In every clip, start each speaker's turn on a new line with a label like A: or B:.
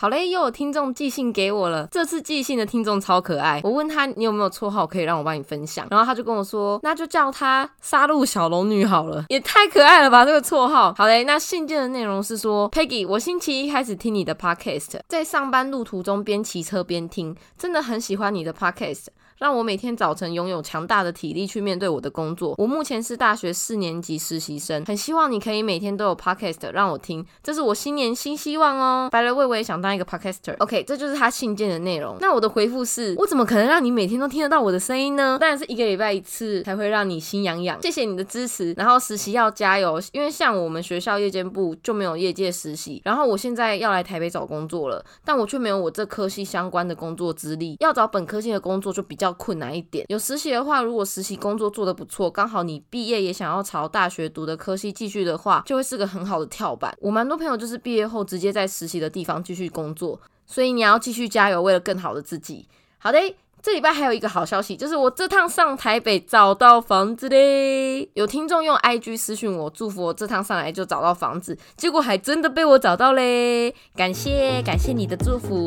A: 好嘞，又有听众寄信给我了。这次寄信的听众超可爱，我问他你有没有绰号可以让我帮你分享，然后他就跟我说，那就叫他杀戮小龙女好了，也太可爱了吧这个绰号。好嘞，那信件的内容是说，Peggy，我星期一开始听你的 Podcast，在上班路途中边骑车边听，真的很喜欢你的 Podcast。让我每天早晨拥有强大的体力去面对我的工作。我目前是大学四年级实习生，很希望你可以每天都有 podcast 让我听，这是我新年新希望哦。白了魏，我也想当一个 podcaster。OK，这就是他信件的内容。那我的回复是：我怎么可能让你每天都听得到我的声音呢？当然是一个礼拜一次才会让你心痒痒。谢谢你的支持。然后实习要加油，因为像我们学校夜间部就没有业界实习。然后我现在要来台北找工作了，但我却没有我这科系相关的工作资历，要找本科系的工作就比较。要困难一点，有实习的话，如果实习工作做得不错，刚好你毕业也想要朝大学读的科系继续的话，就会是个很好的跳板。我蛮多朋友就是毕业后直接在实习的地方继续工作，所以你要继续加油，为了更好的自己。好的，这礼拜还有一个好消息，就是我这趟上台北找到房子嘞。有听众用 IG 私讯我，祝福我这趟上来就找到房子，结果还真的被我找到嘞！感谢感谢你的祝福。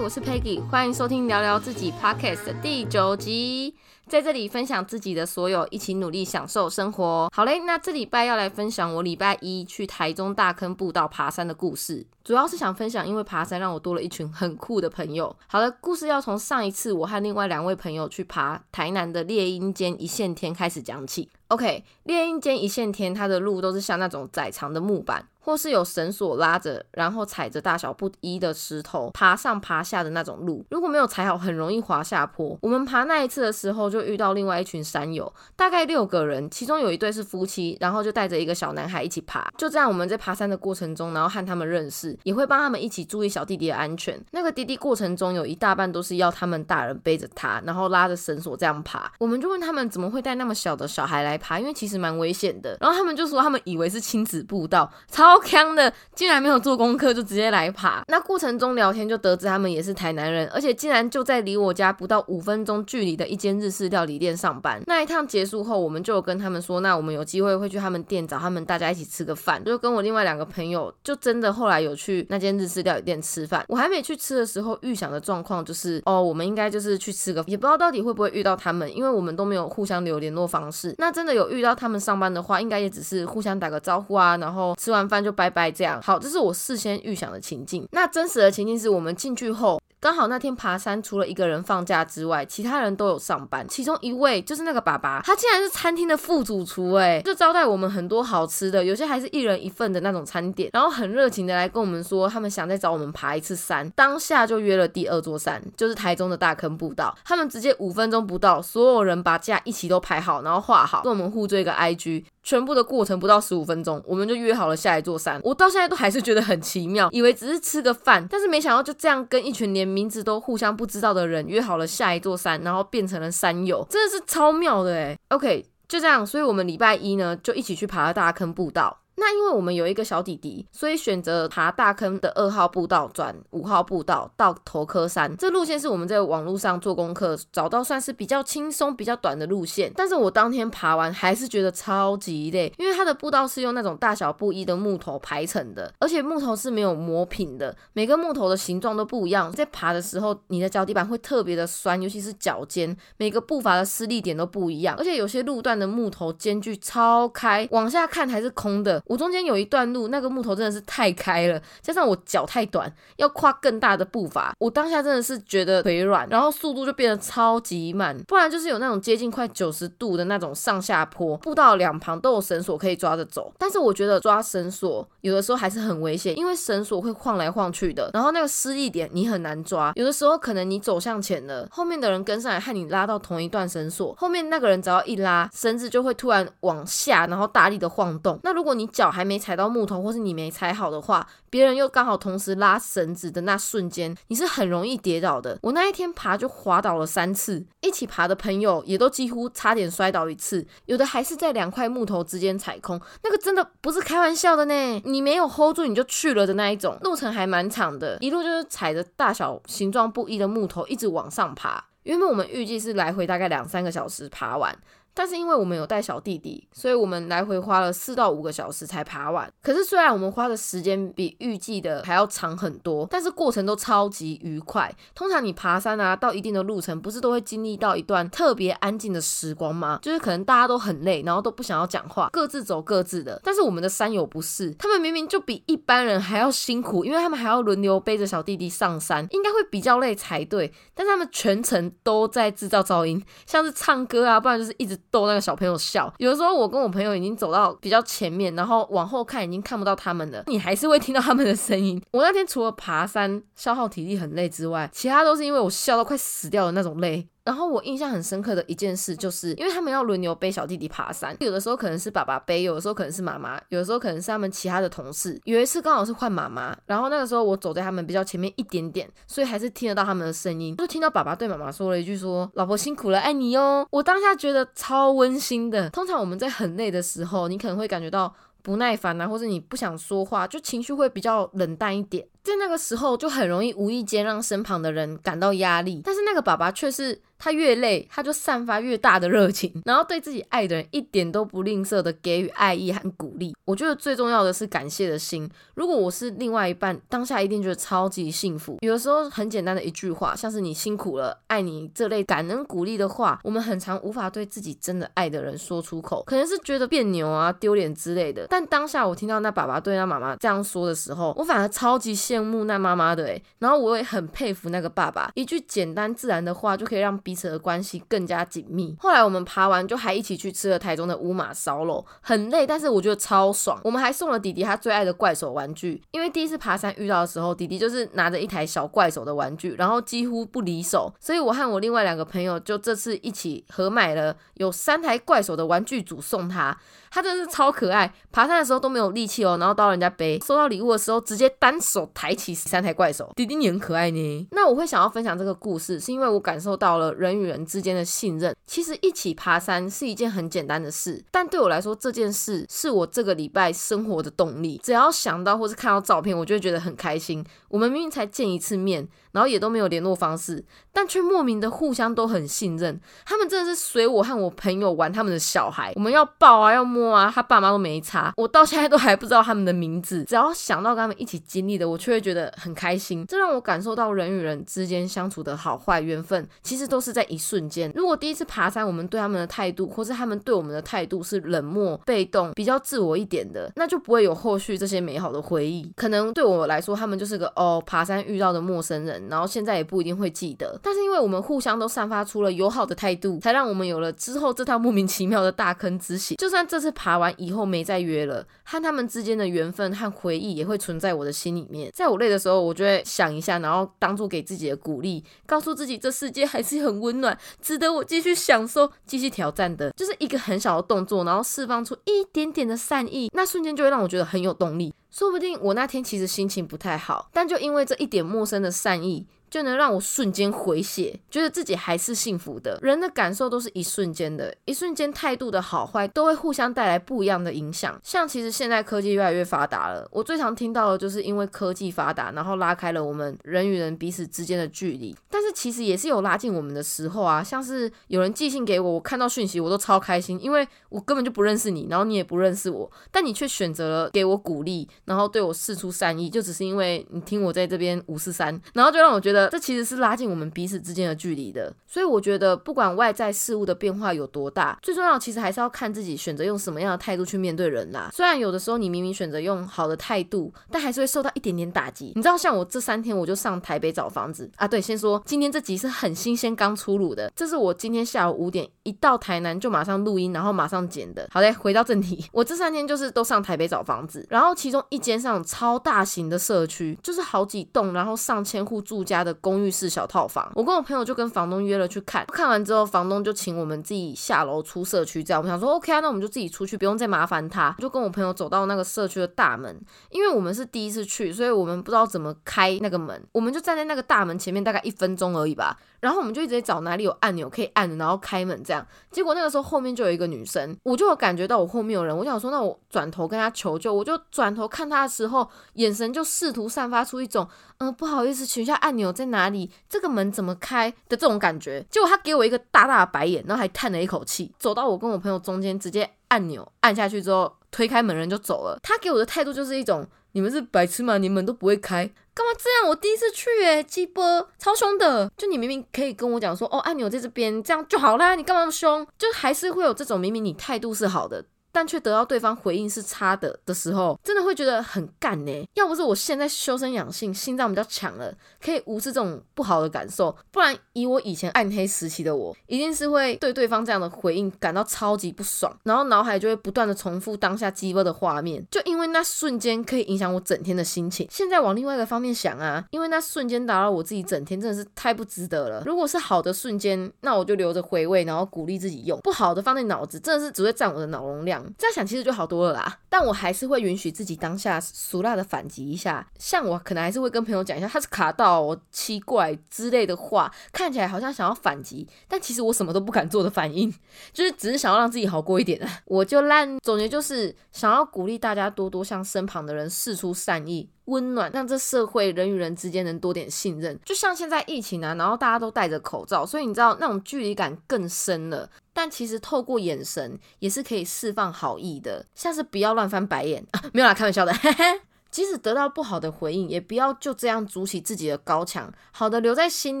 A: 我是 Peggy，欢迎收听聊聊自己 Podcast 的第九集，在这里分享自己的所有，一起努力享受生活。好嘞，那这礼拜要来分享我礼拜一去台中大坑步道爬山的故事，主要是想分享，因为爬山让我多了一群很酷的朋友。好了，故事要从上一次我和另外两位朋友去爬台南的猎鹰间一线天开始讲起。OK，猎鹰间一线天，它的路都是像那种窄长的木板。或是有绳索拉着，然后踩着大小不一的石头爬上爬下的那种路，如果没有踩好，很容易滑下坡。我们爬那一次的时候，就遇到另外一群山友，大概六个人，其中有一对是夫妻，然后就带着一个小男孩一起爬。就这样，我们在爬山的过程中，然后和他们认识，也会帮他们一起注意小弟弟的安全。那个弟弟过程中有一大半都是要他们大人背着他，然后拉着绳索这样爬。我们就问他们怎么会带那么小的小孩来爬，因为其实蛮危险的。然后他们就说他们以为是亲子步道，超。超强的，竟然没有做功课就直接来爬。那过程中聊天就得知他们也是台南人，而且竟然就在离我家不到五分钟距离的一间日式料理店上班。那一趟结束后，我们就跟他们说，那我们有机会会去他们店找他们，大家一起吃个饭。就跟我另外两个朋友，就真的后来有去那间日式料理店吃饭。我还没去吃的时候，预想的状况就是，哦，我们应该就是去吃个，也不知道到底会不会遇到他们，因为我们都没有互相留联络方式。那真的有遇到他们上班的话，应该也只是互相打个招呼啊，然后吃完饭。就拜拜，这样好，这是我事先预想的情境。那真实的情境是我们进去后。刚好那天爬山，除了一个人放假之外，其他人都有上班。其中一位就是那个爸爸，他竟然是餐厅的副主厨，哎，就招待我们很多好吃的，有些还是一人一份的那种餐点。然后很热情的来跟我们说，他们想再找我们爬一次山。当下就约了第二座山，就是台中的大坑步道。他们直接五分钟不到，所有人把假一起都排好，然后画好，跟我们互追一个 IG。全部的过程不到十五分钟，我们就约好了下一座山。我到现在都还是觉得很奇妙，以为只是吃个饭，但是没想到就这样跟一群连名字都互相不知道的人约好了下一座山，然后变成了山友，真的是超妙的诶 OK，就这样，所以我们礼拜一呢就一起去爬了大坑步道。那因为我们有一个小弟弟，所以选择爬大坑的二号步道转五号步道到头科山。这路线是我们在网络上做功课找到算是比较轻松、比较短的路线。但是我当天爬完还是觉得超级累，因为它的步道是用那种大小不一的木头排成的，而且木头是没有磨平的，每个木头的形状都不一样。在爬的时候，你的脚底板会特别的酸，尤其是脚尖，每个步伐的施力点都不一样。而且有些路段的木头间距超开，往下看还是空的。我中间有一段路，那个木头真的是太开了，加上我脚太短，要跨更大的步伐，我当下真的是觉得腿软，然后速度就变得超级慢。不然就是有那种接近快九十度的那种上下坡，步道两旁都有绳索可以抓着走，但是我觉得抓绳索有的时候还是很危险，因为绳索会晃来晃去的，然后那个失力点你很难抓，有的时候可能你走向前了，后面的人跟上来和你拉到同一段绳索，后面那个人只要一拉绳子就会突然往下，然后大力的晃动。那如果你脚还没踩到木头，或是你没踩好的话，别人又刚好同时拉绳子的那瞬间，你是很容易跌倒的。我那一天爬就滑倒了三次，一起爬的朋友也都几乎差点摔倒一次，有的还是在两块木头之间踩空，那个真的不是开玩笑的呢。你没有 hold 住你就去了的那一种，路程还蛮长的，一路就是踩着大小形状不一的木头一直往上爬。原本我们预计是来回大概两三个小时爬完。但是因为我们有带小弟弟，所以我们来回花了四到五个小时才爬完。可是虽然我们花的时间比预计的还要长很多，但是过程都超级愉快。通常你爬山啊，到一定的路程，不是都会经历到一段特别安静的时光吗？就是可能大家都很累，然后都不想要讲话，各自走各自的。但是我们的山友不是，他们明明就比一般人还要辛苦，因为他们还要轮流背着小弟弟上山，应该会比较累才对。但是他们全程都在制造噪音，像是唱歌啊，不然就是一直逗那个小朋友笑。有的时候我跟我朋友已经走到比较前面，然后往后看已经看不到他们了，你还是会听到他们的声音。我那天除了爬山消耗体力很累之外，其他都是因为我笑到快死掉的那种累。然后我印象很深刻的一件事，就是因为他们要轮流背小弟弟爬山，有的时候可能是爸爸背，有的时候可能是妈妈，有的时候可能是他们其他的同事。有一次刚好是换妈妈，然后那个时候我走在他们比较前面一点点，所以还是听得到他们的声音，就听到爸爸对妈妈说了一句说：“老婆辛苦了，爱你哦。”我当下觉得超温馨的。通常我们在很累的时候，你可能会感觉到不耐烦啊，或者你不想说话，就情绪会比较冷淡一点。在那个时候，就很容易无意间让身旁的人感到压力。但是那个爸爸却是。他越累，他就散发越大的热情，然后对自己爱的人一点都不吝啬的给予爱意和鼓励。我觉得最重要的是感谢的心。如果我是另外一半，当下一定觉得超级幸福。有的时候很简单的一句话，像是你辛苦了，爱你这类感恩鼓励的话，我们很常无法对自己真的爱的人说出口，可能是觉得别扭啊、丢脸之类的。但当下我听到那爸爸对他妈妈这样说的时候，我反而超级羡羡慕那妈妈的诶，然后我也很佩服那个爸爸，一句简单自然的话就可以让彼此的关系更加紧密。后来我们爬完，就还一起去吃了台中的乌马烧肉，很累，但是我觉得超爽。我们还送了弟弟他最爱的怪手玩具，因为第一次爬山遇到的时候，弟弟就是拿着一台小怪手的玩具，然后几乎不离手，所以我和我另外两个朋友就这次一起合买了有三台怪手的玩具组送他。他真的是超可爱，爬山的时候都没有力气哦，然后到人家背，收到礼物的时候直接单手抬起三台怪手，弟弟你很可爱呢。那我会想要分享这个故事，是因为我感受到了人与人之间的信任。其实一起爬山是一件很简单的事，但对我来说这件事是我这个礼拜生活的动力。只要想到或是看到照片，我就会觉得很开心。我们明明才见一次面。然后也都没有联络方式，但却莫名的互相都很信任。他们真的是随我和我朋友玩他们的小孩，我们要抱啊，要摸啊，他爸妈都没差。我到现在都还不知道他们的名字，只要想到跟他们一起经历的，我却会觉得很开心。这让我感受到人与人之间相处的好坏缘分，其实都是在一瞬间。如果第一次爬山，我们对他们的态度，或是他们对我们的态度是冷漠、被动、比较自我一点的，那就不会有后续这些美好的回忆。可能对我来说，他们就是个哦，爬山遇到的陌生人。然后现在也不一定会记得，但是因为我们互相都散发出了友好的态度，才让我们有了之后这趟莫名其妙的大坑之行。就算这次爬完以后没再约了，和他们之间的缘分和回忆也会存在我的心里面。在我累的时候，我就会想一下，然后当做给自己的鼓励，告诉自己这世界还是很温暖，值得我继续享受、继续挑战的。就是一个很小的动作，然后释放出一点点的善意，那瞬间就会让我觉得很有动力。说不定我那天其实心情不太好，但就因为这一点陌生的善意。就能让我瞬间回血，觉得自己还是幸福的。人的感受都是一瞬间的，一瞬间态度的好坏都会互相带来不一样的影响。像其实现在科技越来越发达了，我最常听到的就是因为科技发达，然后拉开了我们人与人彼此之间的距离。但是其实也是有拉近我们的时候啊，像是有人寄信给我，我看到讯息我都超开心，因为我根本就不认识你，然后你也不认识我，但你却选择了给我鼓励，然后对我示出善意，就只是因为你听我在这边五四三，然后就让我觉得。这其实是拉近我们彼此之间的距离的，所以我觉得不管外在事物的变化有多大，最重要其实还是要看自己选择用什么样的态度去面对人啦。虽然有的时候你明明选择用好的态度，但还是会受到一点点打击。你知道，像我这三天我就上台北找房子啊。对，先说今天这集是很新鲜刚出炉的，这是我今天下午五点一到台南就马上录音，然后马上剪的。好嘞，回到正题，我这三天就是都上台北找房子，然后其中一间上超大型的社区，就是好几栋，然后上千户住家的。公寓式小套房，我跟我朋友就跟房东约了去看，看完之后，房东就请我们自己下楼出社区，这样我们想说 OK 啊，那我们就自己出去，不用再麻烦他。就跟我朋友走到那个社区的大门，因为我们是第一次去，所以我们不知道怎么开那个门，我们就站在那个大门前面大概一分钟而已吧。然后我们就一直找哪里有按钮可以按，然后开门这样。结果那个时候后面就有一个女生，我就有感觉到我后面有人，我想说那我转头跟她求救，我就转头看她的时候，眼神就试图散发出一种嗯不好意思，请一下按钮在哪里？这个门怎么开的这种感觉。结果她给我一个大大的白眼，然后还叹了一口气，走到我跟我朋友中间，直接按钮按下去之后，推开门人就走了。她给我的态度就是一种。你们是白痴吗？你们都不会开，干嘛这样？我第一次去，诶，鸡波超凶的。就你明明可以跟我讲说，哦，按钮在这边，这样就好啦。你干嘛那么凶？就还是会有这种明明你态度是好的。但却得到对方回应是差的的时候，真的会觉得很干呢。要不是我现在修身养性，心脏比较强了，可以无视这种不好的感受，不然以我以前暗黑时期的我，一定是会对对方这样的回应感到超级不爽，然后脑海就会不断的重复当下鸡巴的画面，就因为那瞬间可以影响我整天的心情。现在往另外一个方面想啊，因为那瞬间打扰我自己整天，真的是太不值得了。如果是好的瞬间，那我就留着回味，然后鼓励自己用；不好的放在脑子，真的是只会占我的脑容量。这样想其实就好多了啦，但我还是会允许自己当下俗辣的反击一下，像我可能还是会跟朋友讲一下他是卡到我奇怪之类的话，看起来好像想要反击，但其实我什么都不敢做的反应，就是只是想要让自己好过一点啊。我就烂总结就是想要鼓励大家多多向身旁的人示出善意。温暖，让这社会人与人之间能多点信任。就像现在疫情啊，然后大家都戴着口罩，所以你知道那种距离感更深了。但其实透过眼神也是可以释放好意的，像是不要乱翻白眼啊，没有啦，开玩笑的。即使得到不好的回应，也不要就这样筑起自己的高墙，好的留在心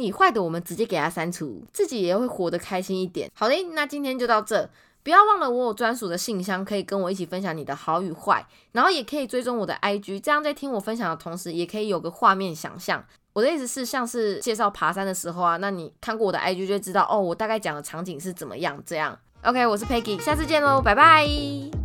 A: 里，坏的我们直接给他删除，自己也会活得开心一点。好嘞，那今天就到这。不要忘了我有专属的信箱，可以跟我一起分享你的好与坏，然后也可以追踪我的 IG，这样在听我分享的同时，也可以有个画面想象。我的意思是，像是介绍爬山的时候啊，那你看过我的 IG 就知道哦，我大概讲的场景是怎么样。这样，OK，我是 Peggy，下次见喽，拜拜。